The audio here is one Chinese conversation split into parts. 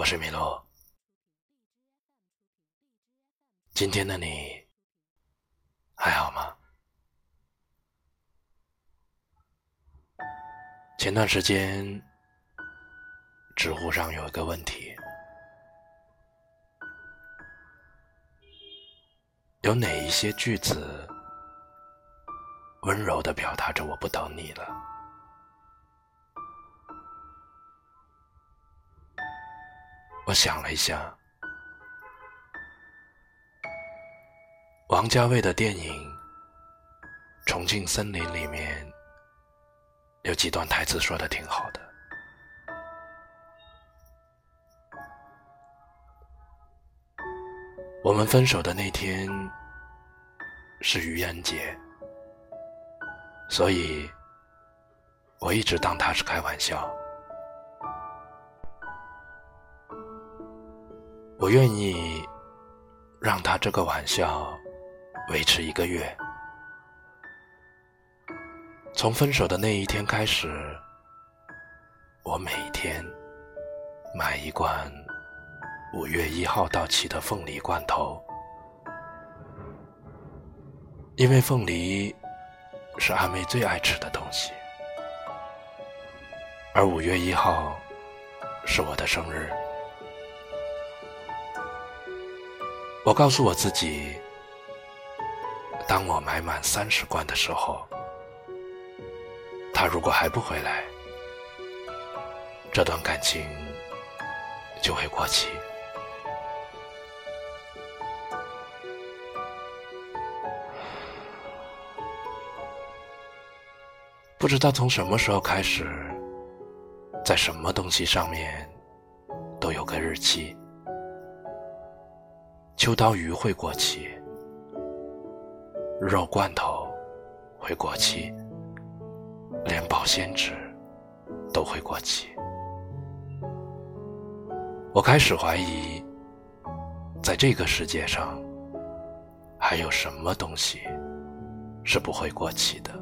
我是米洛。今天的你还好吗？前段时间，知乎上有一个问题：有哪一些句子温柔的表达着我不等你了？我想了一下，王家卫的电影《重庆森林》里面有几段台词说的挺好的。我们分手的那天是愚人节，所以我一直当他是开玩笑。我愿意让他这个玩笑维持一个月。从分手的那一天开始，我每天买一罐五月一号到期的凤梨罐头，因为凤梨是阿妹最爱吃的东西，而五月一号是我的生日。我告诉我自己，当我买满三十罐的时候，他如果还不回来，这段感情就会过期。不知道从什么时候开始，在什么东西上面都有个日期。秋刀鱼会过期，肉罐头会过期，连保鲜纸都会过期。我开始怀疑，在这个世界上，还有什么东西是不会过期的？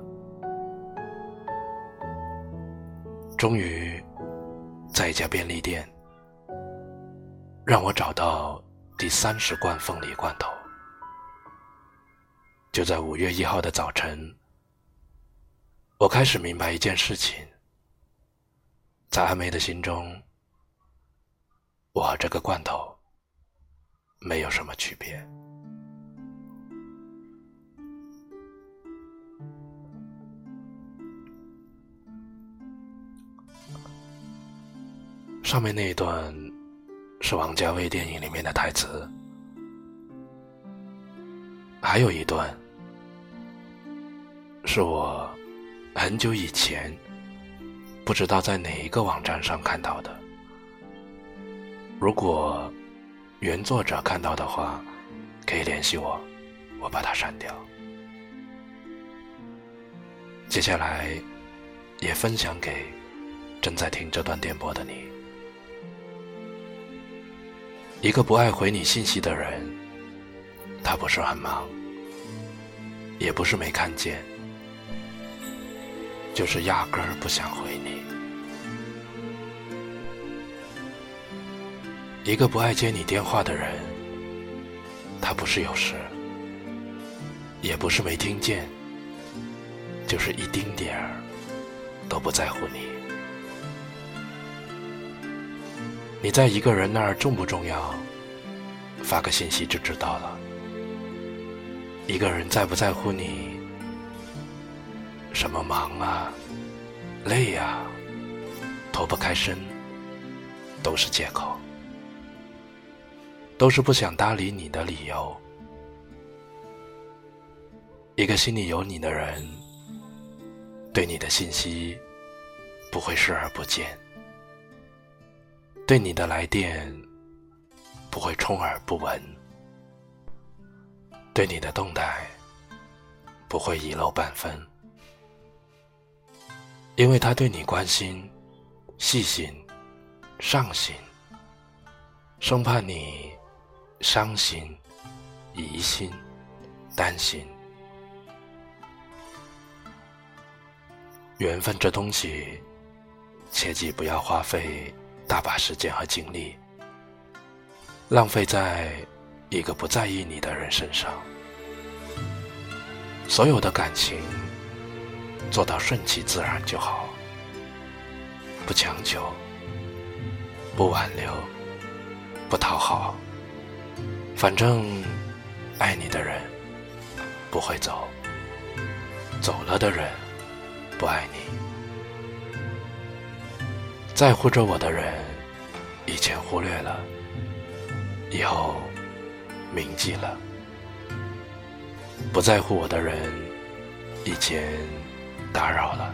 终于，在一家便利店，让我找到。第三十罐凤梨罐头，就在五月一号的早晨，我开始明白一件事情：在阿梅的心中，我和这个罐头没有什么区别。上面那一段。是王家卫电影里面的台词，还有一段是我很久以前不知道在哪一个网站上看到的。如果原作者看到的话，可以联系我，我把它删掉。接下来也分享给正在听这段电波的你。一个不爱回你信息的人，他不是很忙，也不是没看见，就是压根儿不想回你。一个不爱接你电话的人，他不是有事，也不是没听见，就是一丁点儿都不在乎你。你在一个人那儿重不重要？发个信息就知道了。一个人在不在乎你？什么忙啊、累呀、脱不开身，都是借口，都是不想搭理你的理由。一个心里有你的人，对你的信息不会视而不见。对你的来电不会充耳不闻，对你的动态不会遗漏半分，因为他对你关心、细心、上心，生怕你伤心、疑心、担心。缘分这东西，切记不要花费。大把时间和精力浪费在一个不在意你的人身上。所有的感情做到顺其自然就好，不强求，不挽留，不讨好。反正爱你的人不会走，走了的人不爱你。在乎着我的人，以前忽略了，以后铭记了；不在乎我的人，以前打扰了，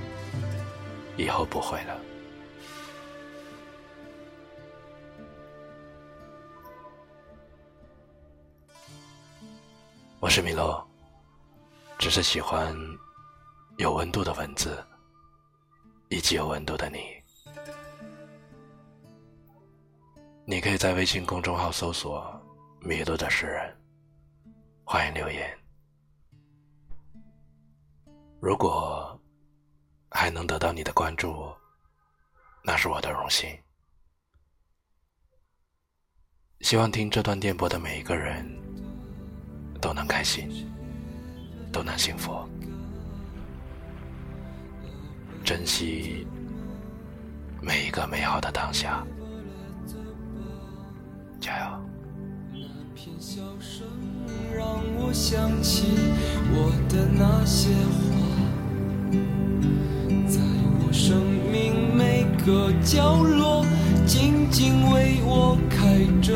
以后不会了。我是米洛，只是喜欢有温度的文字，以及有温度的你。你可以在微信公众号搜索“迷路的诗人”，欢迎留言。如果还能得到你的关注，那是我的荣幸。希望听这段电波的每一个人都能开心，都能幸福，珍惜每一个美好的当下。加油！那片笑声让我想起我的那些话，在我生命每个角落静静为我开着。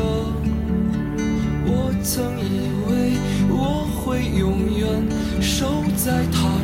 我曾以为我会永远守在他